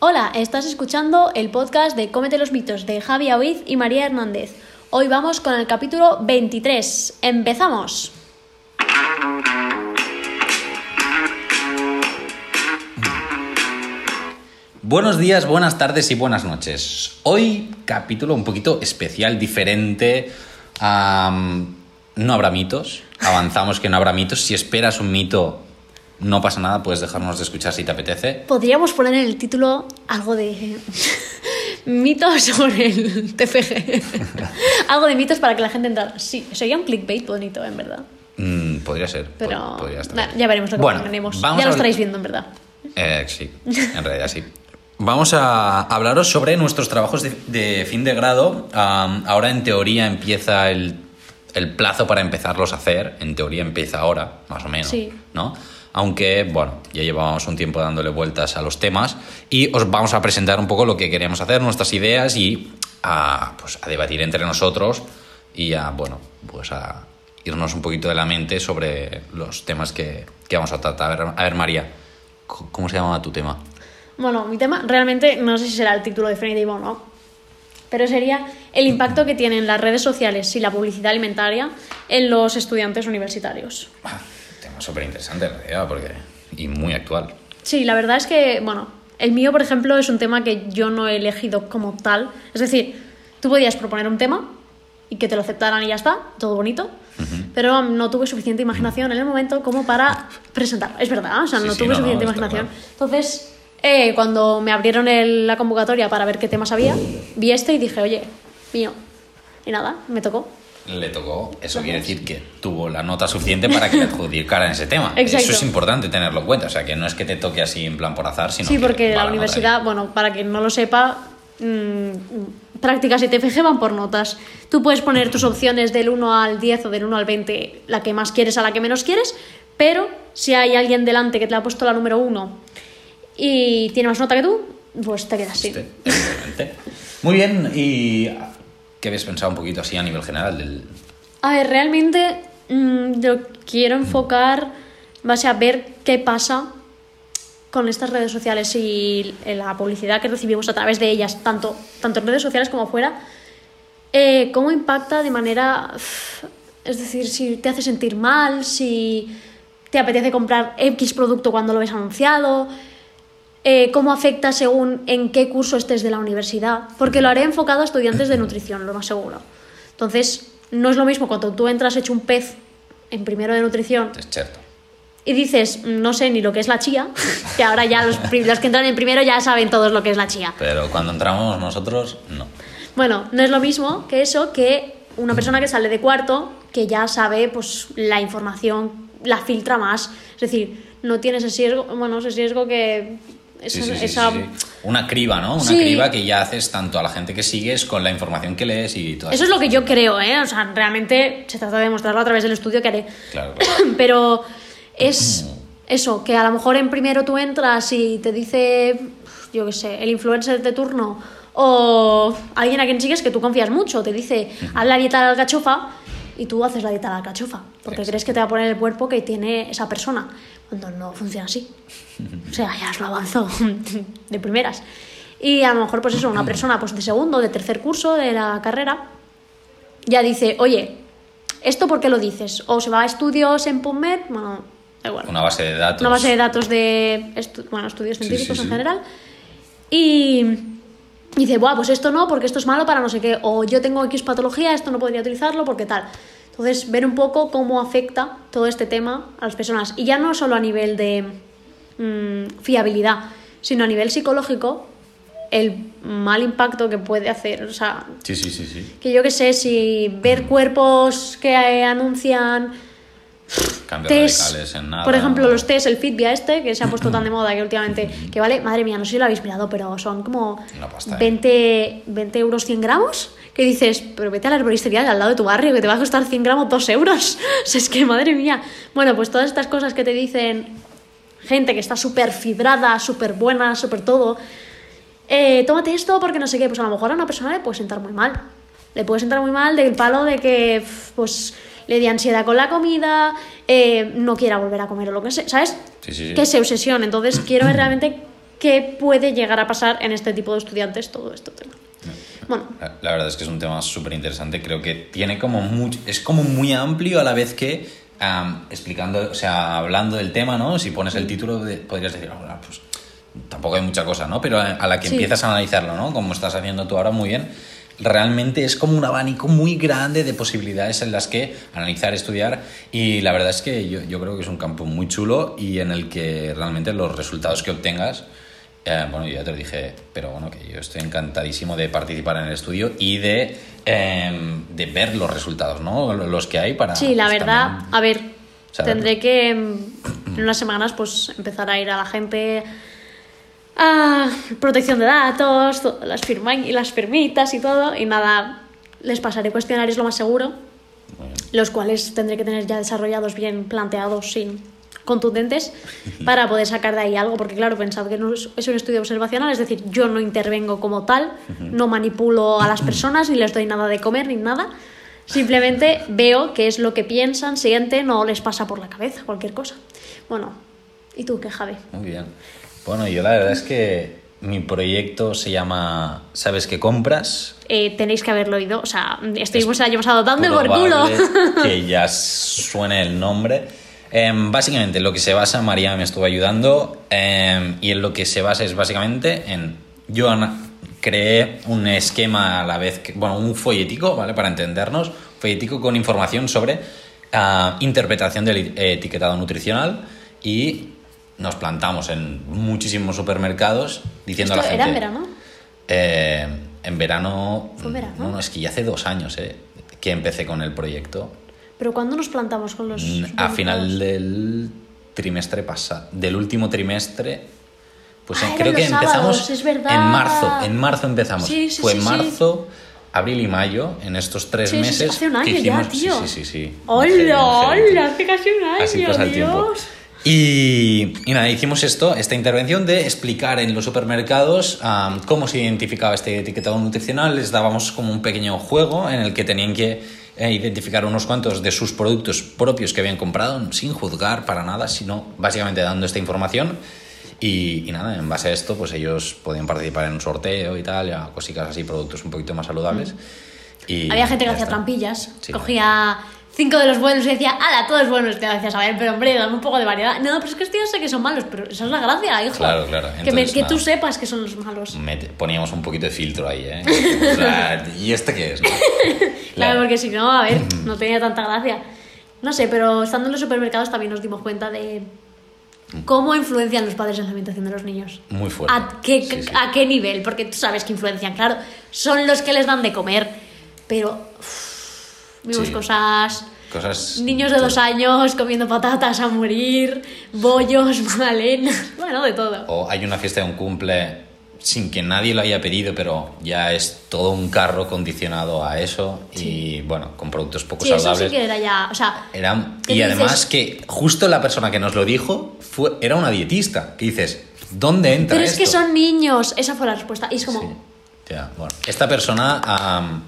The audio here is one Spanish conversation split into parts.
Hola, estás escuchando el podcast de Cómete los mitos de Javi Aoiz y María Hernández. Hoy vamos con el capítulo 23. ¡Empezamos! Buenos días, buenas tardes y buenas noches. Hoy capítulo un poquito especial, diferente. No habrá mitos. Avanzamos que no habrá mitos. Si esperas un mito, no pasa nada, puedes dejarnos de escuchar si te apetece. Podríamos poner en el título algo de mitos sobre el TFG. algo de mitos para que la gente entrara. Sí, sería un clickbait bonito, en verdad. Mm, podría ser. Pero pod- podría estar. nah, ya veremos lo que Bueno, tenemos. Ya lo estaréis viendo, en verdad. Eh, sí, en realidad sí. Vamos a hablaros sobre nuestros trabajos de, de fin de grado. Ahora en teoría empieza el, el plazo para empezarlos a hacer. En teoría empieza ahora, más o menos. Sí. ¿no? Aunque, bueno, ya llevábamos un tiempo dándole vueltas a los temas y os vamos a presentar un poco lo que queremos hacer, nuestras ideas y a, pues, a debatir entre nosotros y a, bueno, pues a irnos un poquito de la mente sobre los temas que, que vamos a tratar. A ver, a ver, María, ¿cómo se llama tu tema? Bueno, mi tema realmente no sé si será el título definitivo o no, pero sería el impacto que tienen las redes sociales y la publicidad alimentaria en los estudiantes universitarios. Súper interesante en realidad porque, y muy actual. Sí, la verdad es que, bueno, el mío, por ejemplo, es un tema que yo no he elegido como tal. Es decir, tú podías proponer un tema y que te lo aceptaran y ya está, todo bonito, pero no tuve suficiente imaginación en el momento como para presentar. Es verdad, o sea, Sí, no sí, tuve no, suficiente no, imaginación. claro. Entonces, eh, cuando me abrieron el- la convocatoria para ver qué temas había, vi este y dije, oye, mío. Y nada, me tocó. Le tocó, eso quiere decir que tuvo la nota suficiente para que le adjudicaran ese tema. Exacto. Eso es importante tenerlo en cuenta, o sea, que no es que te toque así en plan por azar, sino Sí, que porque la universidad, bueno, para quien no lo sepa, mm, prácticas y TFG van por notas. Tú puedes poner tus opciones del 1 al 10 o del 1 al 20, la que más quieres a la que menos quieres, pero si hay alguien delante que te la ha puesto la número 1 y tiene más nota que tú, pues te quedas así. Este. Muy bien, ¿y qué habéis pensado un poquito así a nivel general del... A ver, realmente mm, yo quiero enfocar base a ver qué pasa con estas redes sociales y la publicidad que recibimos a través de ellas, tanto, tanto en redes sociales como fuera, eh, cómo impacta de manera, es decir, si te hace sentir mal, si te apetece comprar X producto cuando lo ves anunciado, eh, cómo afecta según en qué curso estés de la universidad, porque lo haré enfocado a estudiantes de nutrición, lo más seguro. Entonces, no es lo mismo cuando tú entras hecho un pez en primero de nutrición Es cierto. y dices, no sé ni lo que es la chía, que ahora ya los, los que entran en primero ya saben todos lo que es la chía. Pero cuando entramos nosotros, no. Bueno, no es lo mismo que eso que una persona que sale de cuarto, que ya sabe pues la información, la filtra más. Es decir, no tiene ese riesgo, bueno, ese riesgo que... Esa- sí, sí, esa- sí, sí. Una criba, ¿no? Una criba que ya haces tanto a la gente que sigues con la información que lees y todo Eso es lo que yo creo, ¿eh? O sea, realmente se trata de demostrarlo a través del estudio que haré. Claro, claro. Pero es eso, que a lo mejor en primero tú entras y te dice, yo qué sé, el influencer de turno o alguien a quien sigues que tú confías mucho, te dice, haz la dieta de la alcachofa y tú haces la dieta de la alcachofa, porque Exacto. crees que te va a poner el cuerpo que tiene esa persona, cuando no funciona así. O sea, ya os lo avanzo de primeras. Y a lo mejor, pues eso, una persona pues, de segundo, de tercer curso de la carrera, ya dice, oye, ¿esto por qué lo dices? O se va a estudios en PubMed, bueno, da igual. Una base de datos. Una base de datos de estu- bueno, estudios Sí, científicos sí, en sí. general. Y dice, Buah, pues esto no, porque esto es malo para no sé qué. O yo tengo X patología, esto no podría utilizarlo porque tal. Entonces, ver un poco cómo afecta todo este tema a las personas. Y ya no solo a nivel de mm, fiabilidad, sino a nivel psicológico, el mal impacto que puede hacer. O sea, Sí, sí, sí, sí. que yo qué sé, si ver cuerpos que eh, anuncian Cambios test, radicales en nada. por ejemplo, los test, el Fitbia este, que se ha puesto tan de moda que últimamente, que vale, madre mía, no sé si lo habéis mirado, pero son como pasta, ¿eh? 20, 20 euros 100 gramos, que dices, pero vete a la arboristería de al lado de tu barrio, que te va a costar 100 gramos 2 euros. O sea, es que, madre mía. Bueno, pues todas estas cosas que te dicen gente que está súper fibrada, súper buena, súper todo, eh, tómate esto porque no sé qué, pues a lo mejor a una persona le puede sentar muy mal. Le puede sentar muy mal del palo de que, pues, le dé ansiedad con la comida, eh, no quiera volver a comer o lo que sea, ¿sabes? Sí, sí, sí. Que se obsesione. Entonces quiero ver realmente qué puede llegar a pasar en este tipo de estudiantes todo esto tema. Bueno, La, la verdad es que es un tema súper interesante. Creo que tiene como mucho. Es como muy amplio a la vez que. am, explicando, o sea, hablando del tema, ¿no? Si pones el título, de- podrías decir, "Ah, pues tampoco hay mucha cosa, ¿no? Pero a, a la que Sí. empiezas a analizarlo, ¿no? Como estás haciendo tú ahora muy bien, realmente es como un abanico muy grande de posibilidades en las que analizar, estudiar. Y la verdad es que yo, yo creo que es un campo muy chulo y en el que realmente los resultados que obtengas. Eh, bueno, yo ya te lo dije, pero bueno, que yo estoy encantadísimo de participar en el estudio y de, eh, de ver los resultados, ¿no? Los que hay para... sí, la pues, verdad, también a ver, saberlo. tendré que mm, en unas semanas pues empezar a ir a la gente a protección de datos, to- las, firma y las firmitas y todo, y nada, les pasaré cuestionarios lo más seguro, los cuales tendré que tener ya desarrollados, bien planteados, sin contundentes, para poder sacar de ahí algo, porque claro, pensad que no es, es un estudio observacional, es decir, yo no intervengo como tal, no manipulo a las personas, ni les doy nada de comer, ni nada, simplemente veo qué es lo que piensan, sienten o les pasa por la cabeza, cualquier cosa. Bueno, ¿y tú qué, Javi? Muy bien. Bueno, yo la verdad es que mi proyecto se llama ¿Sabes qué compras? Eh, tenéis que haberlo oído, o sea, estuvimos el año pasado dando por culo. que ya suene el nombre. Em, básicamente, lo que se basa, María me estuvo ayudando, em, y en lo que se basa es básicamente en. Yo creé un esquema a la vez, que, bueno, un folletico, ¿vale? Para entendernos, folletico con información sobre ah, interpretación del etiquetado nutricional y nos plantamos en muchísimos supermercados diciendo ¿Esto a la era gente. en verano? Eh, en verano. ¿Fue en verano? No, no, es que ya hace dos años eh, que empecé con el proyecto. Pero ¿cuándo nos plantamos con los... Mm, A final del trimestre pasado. Del último trimestre. Pues Ah, eh, eran creo que empezamos. sábados, es verdad. En marzo. En marzo empezamos. Sí, sí, Fue sí, en sí. marzo, abril y mayo, en estos tres Sí, meses. hace un que año ya, hicimos- tío. Sí, sí, sí. sí. ¡Hola! ¡Hola! Hace casi un año, Así pasa el tiempo. Y, y nada, hicimos esto, esta intervención de explicar en los supermercados am, cómo se identificaba este etiquetado nutricional. Les dábamos como un pequeño juego en el que tenían que eh, identificar unos cuantos de sus productos propios que habían comprado, sin juzgar para nada, sino básicamente dando esta información. Y, y nada, en base a esto, pues ellos podían participar en un sorteo y tal, ya cositas así, productos un poquito más saludables. Y Había gente que hacía trampillas. Sí. Cogía cinco de los buenos y decía, ¡ala, todos buenos! Te decías, a ver, pero hombre, dame un poco de variedad. No, pero es que estos ya sé que son malos, pero esa es la gracia, hijo. Claro, claro. Que, me- que tú sepas que son los malos. Poníamos un poquito de filtro ahí, ¿eh? O sea, ¿y este qué es? no? Claro, porque si no, a ver, no tenía tanta gracia. No sé, pero estando en los supermercados también nos dimos cuenta de cómo influencian los padres en la alimentación de los niños. Muy fuerte. ¿A qué, Sí, sí. ¿A qué nivel? Porque tú sabes que influencian, claro. Son los que les dan de comer, pero uff, vimos Sí. cosas... Cosas. Niños de dos años comiendo patatas a morir, bollos, magdalenas, bueno, de todo. O hay una fiesta de un cumple sin que nadie lo haya pedido, pero ya es todo un carro condicionado a eso y bueno, con productos poco Sí, eso saludables. sí que era ya, o sea, ¿Qué y dices? además que justo la persona que nos lo dijo fue, era una dietista. Que dices, ¿dónde entra pero es que esto? son niños, esa fue la respuesta. Y es como, Sí. Ya, bueno. Esta persona am,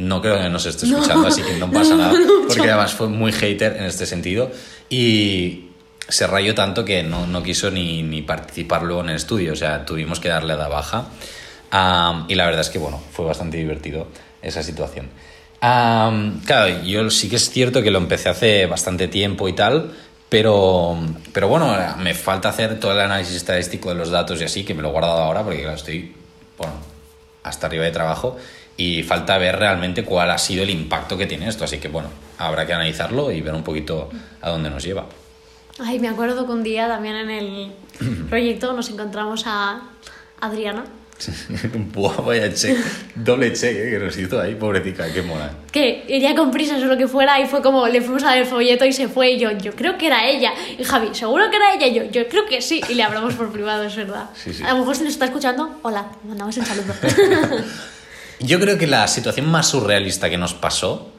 no creo que nos esté No, escuchando, así que no pasa no, nada, no, porque además fue muy hater en este sentido y se rayó tanto que no, no quiso ni, ni participar luego en el estudio, o sea, tuvimos que darle la baja. Y la verdad es que, bueno, fue bastante divertido esa situación. Am, claro, yo sí que es cierto que lo empecé hace bastante tiempo y tal, pero, pero bueno, me falta hacer todo el análisis estadístico de los datos y así, que me lo he guardado ahora porque claro, estoy bueno, hasta arriba de trabajo y falta ver realmente cuál ha sido el impacto que tiene esto. Así que bueno, habrá que analizarlo y ver un poquito a dónde nos lleva. ay, me acuerdo que un día también en el proyecto nos encontramos a Adriana, Buah, vaya check, doble check eh, que nos hizo ahí, pobrecita, qué mona. que iría con prisas o lo que fuera y fue como, le fuimos a ver el folleto y se fue y yo, yo creo que era ella. Y Javi, ¿seguro que era ella? Y yo, yo creo que sí. Y le hablamos por privado, es verdad. Sí, sí. A lo mejor si nos está escuchando, hola, mandamos un saludo. Yo creo que la situación más surrealista que nos pasó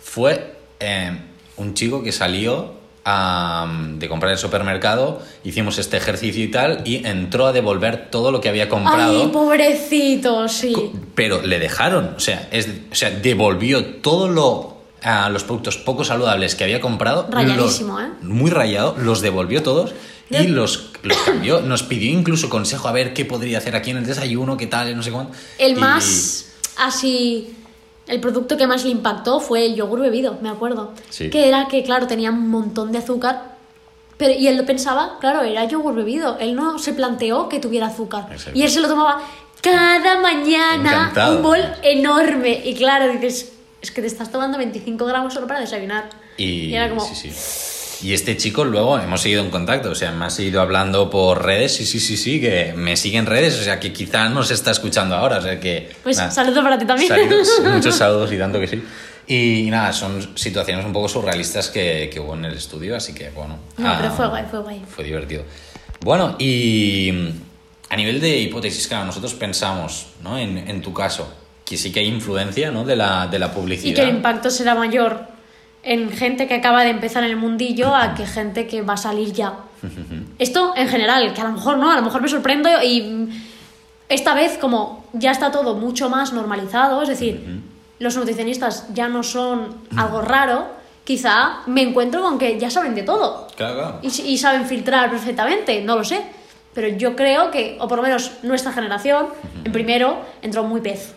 fue eh, un chico que salió am, de comprar el supermercado, hicimos este ejercicio y tal, y entró a devolver todo lo que había comprado. Ay, pobrecito, sí. Pero le dejaron, o sea, es, o sea devolvió todo lo a los productos poco saludables que había comprado. Rayadísimo, los- ¿eh? Muy rayado, los devolvió todos y los, los cambió. Nos pidió incluso consejo a ver qué podría hacer aquí en el desayuno, qué tal, no sé cuánto. El Y- más así. El producto que más le impactó fue el yogur bebido, me acuerdo. Sí. Que era que, claro, tenía un montón de azúcar. Pero, y él lo pensaba, claro, era yogur bebido. Él no se planteó que tuviera azúcar. Exacto. Y él se lo tomaba cada mañana, Encantado. un bol enorme. Y claro, dices, es que te estás tomando 25 gramos solo para desayunar. Y, era como, sí, sí. Y este chico luego hemos seguido en contacto, o sea, me ha seguido hablando por redes, sí, sí, sí, sí, que me sigue en redes, o sea, que quizá nos está escuchando ahora, o sea, que... pues nada, saludo para ti también. saludos, muchos saludos y tanto que sí. Y nada, son situaciones un poco surrealistas que, que hubo en el estudio, así que bueno. No, ah, pero fue guay, fue guay. Fue divertido. Bueno, y a nivel de hipótesis, claro, nosotros pensamos, ¿no? En, en tu caso, que sí que hay influencia, ¿no? De la, de la publicidad. Y que el impacto será mayor en gente que acaba de empezar en el mundillo a que gente que va a salir ya. Esto en general, que a lo mejor no, a lo mejor me sorprendo y esta vez como ya está todo mucho más normalizado, es decir, los nutricionistas ya no son algo raro, quizá me encuentro con que ya saben de todo Claro, y, y saben filtrar perfectamente, no lo sé. Pero yo creo que, o por lo menos nuestra generación, en primero entró muy pez.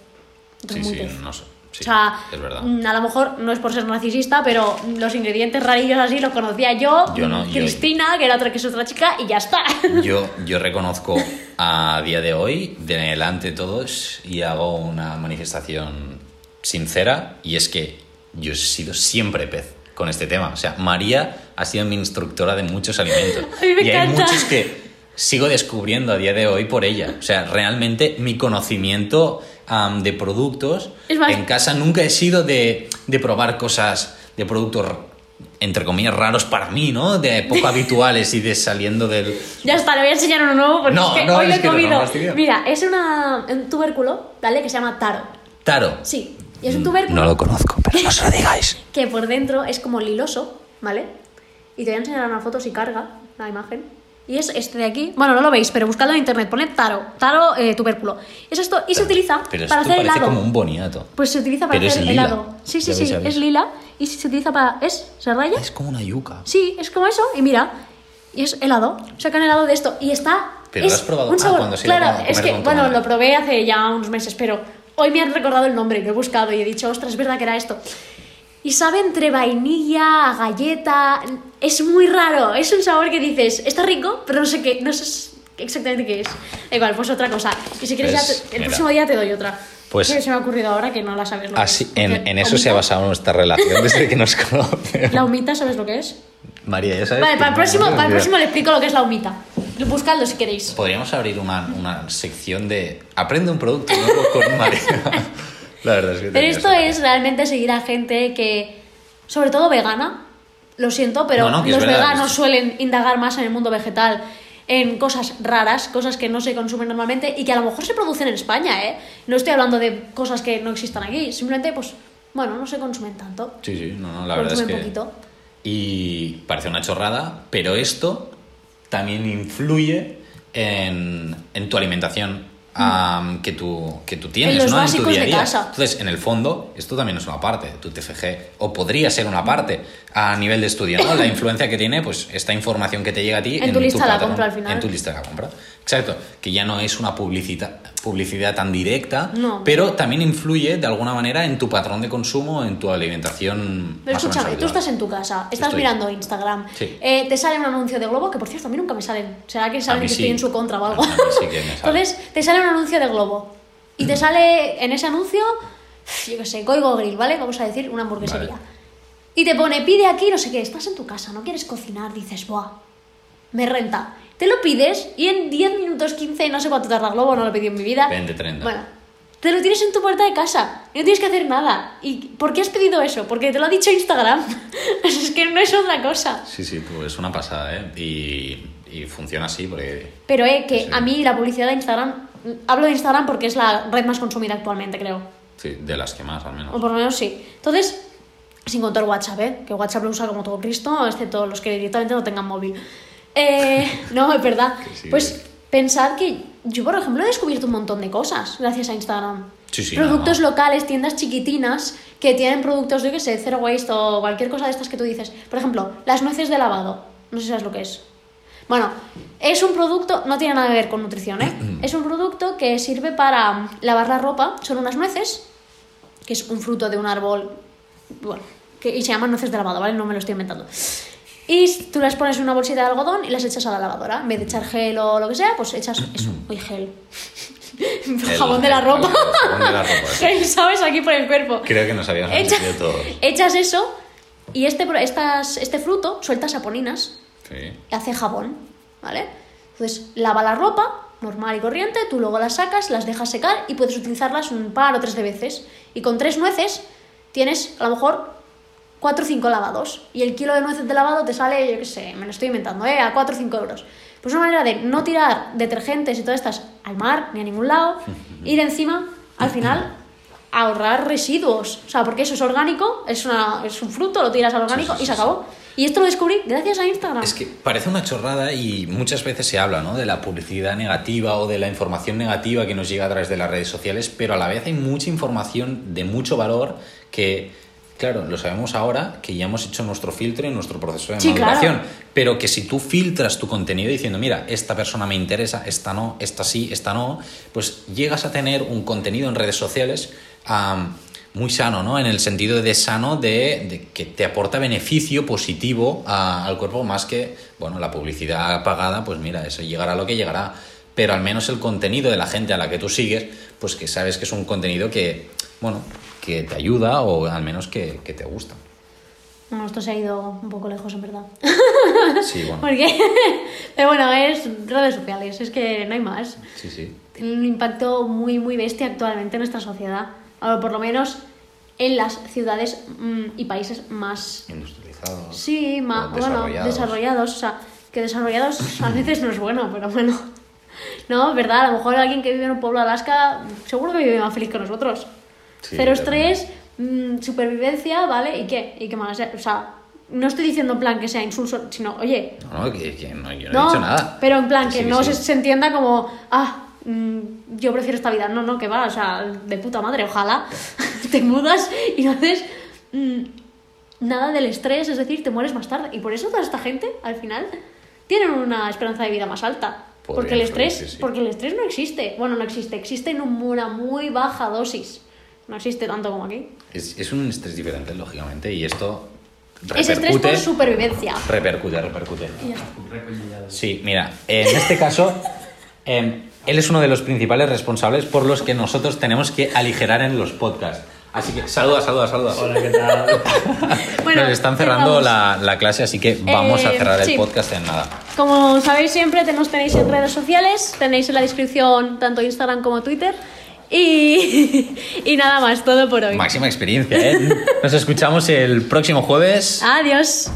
Entró Sí, muy sí, pez. no sé. Sí, o sea, es verdad. mm, a lo mejor no es por ser narcisista, pero los ingredientes rarillos así los conocía yo, Yo no, yo- Cristina, que era otra que es otra chica, y ya está. Yo, yo reconozco a día de hoy, delante de todos, y hago una manifestación sincera, y es que yo he sido siempre pez con este tema. O sea, María ha sido mi instructora de muchos alimentos. A mí me y hay muchos que sigo descubriendo a día de hoy por ella. O sea, realmente mi conocimiento am, de productos Es más- en casa nunca he sido de, de probar cosas de productos entre comillas raros para mí, ¿no? De poco habituales y de saliendo del, ya está, le voy a enseñar uno nuevo porque No, es que no, hoy lo he comido. fastidiado. Mira, es una, un tubérculo, ¿vale? Que se llama taro. Taro. Sí, y es un tubérculo No lo conozco, pero no se lo digáis. que por dentro es como liloso, ¿vale? Y te voy a enseñar una foto si carga la imagen. Y es este de aquí. Bueno, no lo veis, pero buscadlo en internet. Poned taro. Taro eh, tubérculo. Es esto. Y se utiliza Pero para esto hacer parece helado. como un boniato. Pues se utiliza para Pero es hacer lila. helado. Sí, sí, Ya sí. ves, ya ves. Es lila. Y se utiliza para. ¿Es? ¿Se raya? Es como una yuca. Sí, es como eso. Y mira. Y es helado. Sacan helado de esto. Y está. Pero es lo has probado- Un ah, sabor. cuando se iba a claro, comer es que. con tu Bueno, madre. lo probé hace ya unos meses, pero hoy me han recordado el nombre. Lo he buscado y he dicho, ostras, es verdad que era esto. Y sabe entre vainilla, a galleta. Es muy raro. Es un sabor que dices, está rico, pero no sé qué. No sé exactamente qué es. Igual, pues otra cosa. Y si quieres, Pues, ya te- el mira. próximo día te doy otra. Pues- Que se me ha ocurrido ahora que no la sabes. lo que Así, es. en, en eso se ha basado nuestra relación desde que nos conocemos. La humita, ¿sabes lo que es? María, ya sabes. Vale, que para el, próximo, para el próximo le explico lo que es la humita. Buscadlo si queréis. Podríamos abrir una, una sección de aprende un producto nuevo con María. La verdad es que Pero esto es realmente seguir a gente que, sobre todo vegana, lo siento, pero No, no, los verdad, veganos es- suelen indagar más en el mundo vegetal, en cosas raras, cosas que no se consumen normalmente y que a lo mejor se producen en España, ¿eh? No estoy hablando de cosas que no existan aquí, simplemente, pues, bueno, no se consumen tanto. Sí, sí, no, no, la verdad es que. poquito. Y parece una chorrada, pero esto también influye en, en tu alimentación am, que, tú, que tú tienes. En los ¿no? En tu básicos día a de día. casa. Entonces, en el fondo, esto también es una parte, tu TFG, o podría ser una parte a nivel de estudio, ¿no? La influencia que tiene, pues, esta información que te llega a ti En tu lista de la compra, al final. En tu lista de la compra. Exacto, que ya no es una publicidad, publicidad tan directa, No. pero también influye de alguna manera en tu patrón de consumo, en tu alimentación. Pero más o menos escúchame, tú estás en tu casa, estás Estoy. mirando Instagram, Sí. eh, te sale un anuncio de Globo, que por cierto, a mí nunca me salen. ¿Será que saben que sí. estoy en su contra o algo? A mí sí que me sale. Entonces, te sale un anuncio de Globo. Y te sale en ese anuncio, yo qué sé, Goigo Grill, ¿vale? Vamos a decir una hamburguesería. Vale. Y te pone, pide aquí, no sé qué, estás en tu casa, no quieres cocinar, dices, buah, me renta. Te lo pides y en 10 minutos, 15, no sé cuánto tarda Globo, no lo he pedido en mi vida. 20, 30. Bueno, te lo tienes en tu puerta de casa, y no tienes que hacer nada. ¿Y por qué has pedido eso? Porque te lo ha dicho Instagram. es que no es otra cosa. Sí, sí, pues es una pasada, ¿eh? Y, y funciona así porque... Pero eh, que Sí. a mí la publicidad de Instagram, hablo de Instagram porque es la red más consumida actualmente, creo. Sí, de las que más, al menos. O por lo menos sí. Entonces, sin contar WhatsApp, ¿eh? Que WhatsApp lo usa como todo Cristo, excepto los que directamente no tengan móvil. Eh, no, es verdad. Sí, pues pensad que yo, por ejemplo, he descubierto un montón de cosas gracias a Instagram. Sí, sí, productos no, no. locales, tiendas chiquitinas que tienen productos, yo qué sé, zero waste o cualquier cosa de estas que tú dices. Por ejemplo, las nueces de lavado. No sé si sabes lo que es. Bueno, es un producto, no tiene nada que ver con nutrición, ¿eh? es un producto que sirve para lavar la ropa. Son unas nueces, que es un fruto de un árbol, bueno, que, y se llaman nueces de lavado, ¿vale? No me lo estoy inventando. Y tú las pones en una bolsita de algodón y las echas a la lavadora. En vez de echar gel o lo que sea, pues echas eso, uy, gel. El- jabón de la ropa. jabón de la ropa. Gel, ¿sabes? Aquí por el cuerpo. Creo que nos habíamos Echa- todos. echas eso y este, estas, este fruto suelta saponinas Sí. hace jabón, ¿vale? Entonces, lava la ropa, normal y corriente, tú luego las sacas, las dejas secar y puedes utilizarlas un par o tres de veces. Y con tres nueces tienes a lo mejor cuatro o cinco lavados. Y el kilo de nueces de lavado te sale, yo qué sé, me lo estoy inventando, ¿eh? A 4 o 5 euros. Pues una manera de no tirar detergentes y todas estas al mar ni a ningún lado, ir encima, al final, ahorrar residuos. O sea, porque eso es orgánico, es, una, es un fruto, lo tiras al orgánico Sí, sí, y se acabó. Y esto lo descubrí gracias a Instagram. Es que parece una chorrada y muchas veces se habla ¿no? de la publicidad negativa o de la información negativa que nos llega a través de las redes sociales, pero a la vez hay mucha información de mucho valor que, claro, lo sabemos ahora que ya hemos hecho nuestro filtro y nuestro proceso de Sí, maduración, claro. pero que si tú filtras tu contenido diciendo, mira, esta persona me interesa, esta no, esta sí, esta no, pues llegas a tener un contenido en redes sociales am, muy sano, ¿no? En el sentido de sano de, de que te aporta beneficio positivo a- al cuerpo más que, bueno, la publicidad pagada, pues mira, eso llegará lo que llegará. Pero al menos el contenido de la gente a la que tú sigues, pues que sabes que es un contenido que, bueno, que te ayuda o al menos que, que te gusta. Bueno, esto se ha ido un poco lejos, en verdad. Sí, bueno. Porque, pero bueno, es redes sociales, es que no hay más. Sí, sí. Tienen un impacto muy, muy bestia actualmente en nuestra sociedad. O por lo menos en las ciudades mm, y países más, Industrializados. sí, más, o bueno, desarrollados. desarrollados. O sea, que desarrollados a veces no es bueno, pero bueno. No, verdad, a lo mejor alguien que vive en un pueblo de Alaska seguro que vive más feliz que nosotros. Sí, Cero estrés, mm, supervivencia, ¿vale? ¿Y qué? ¿Y qué más? O sea, no estoy diciendo en plan que sea insulso, sino, oye, No, no, que, que no, yo no, he dicho nada. pero en plan que sí, no sí. Se, se entienda como, ah, mm, yo prefiero esta vida. No, no, que va, o sea, de puta madre, ojalá te mudas y no haces mm, nada del estrés, es decir, te mueres más tarde. Y por eso toda esta gente, al final, tienen una esperanza de vida más alta. Podría Porque el estrés, sí, porque el estrés no existe. Bueno, no existe, existe en una muy baja dosis. No existe tanto como aquí. Es, es un estrés diferente, lógicamente, y esto Es estrés por repercute. supervivencia. Repercute, repercute. Sí, mira, en este caso, em, él es uno de los principales responsables por los que nosotros tenemos que aligerar en los podcasts. Así que saluda, saluda, saluda. Hola, ¿qué tal? Bueno, Nos están cerrando la, la clase, así que vamos a Eh, cerrar el sí. podcast en nada. Como sabéis siempre, nos tenéis en redes sociales, tenéis en la descripción tanto Instagram como Twitter. Y, y nada más, todo por hoy. Máxima experiencia, ¿eh? Nos escuchamos el próximo jueves. Adiós.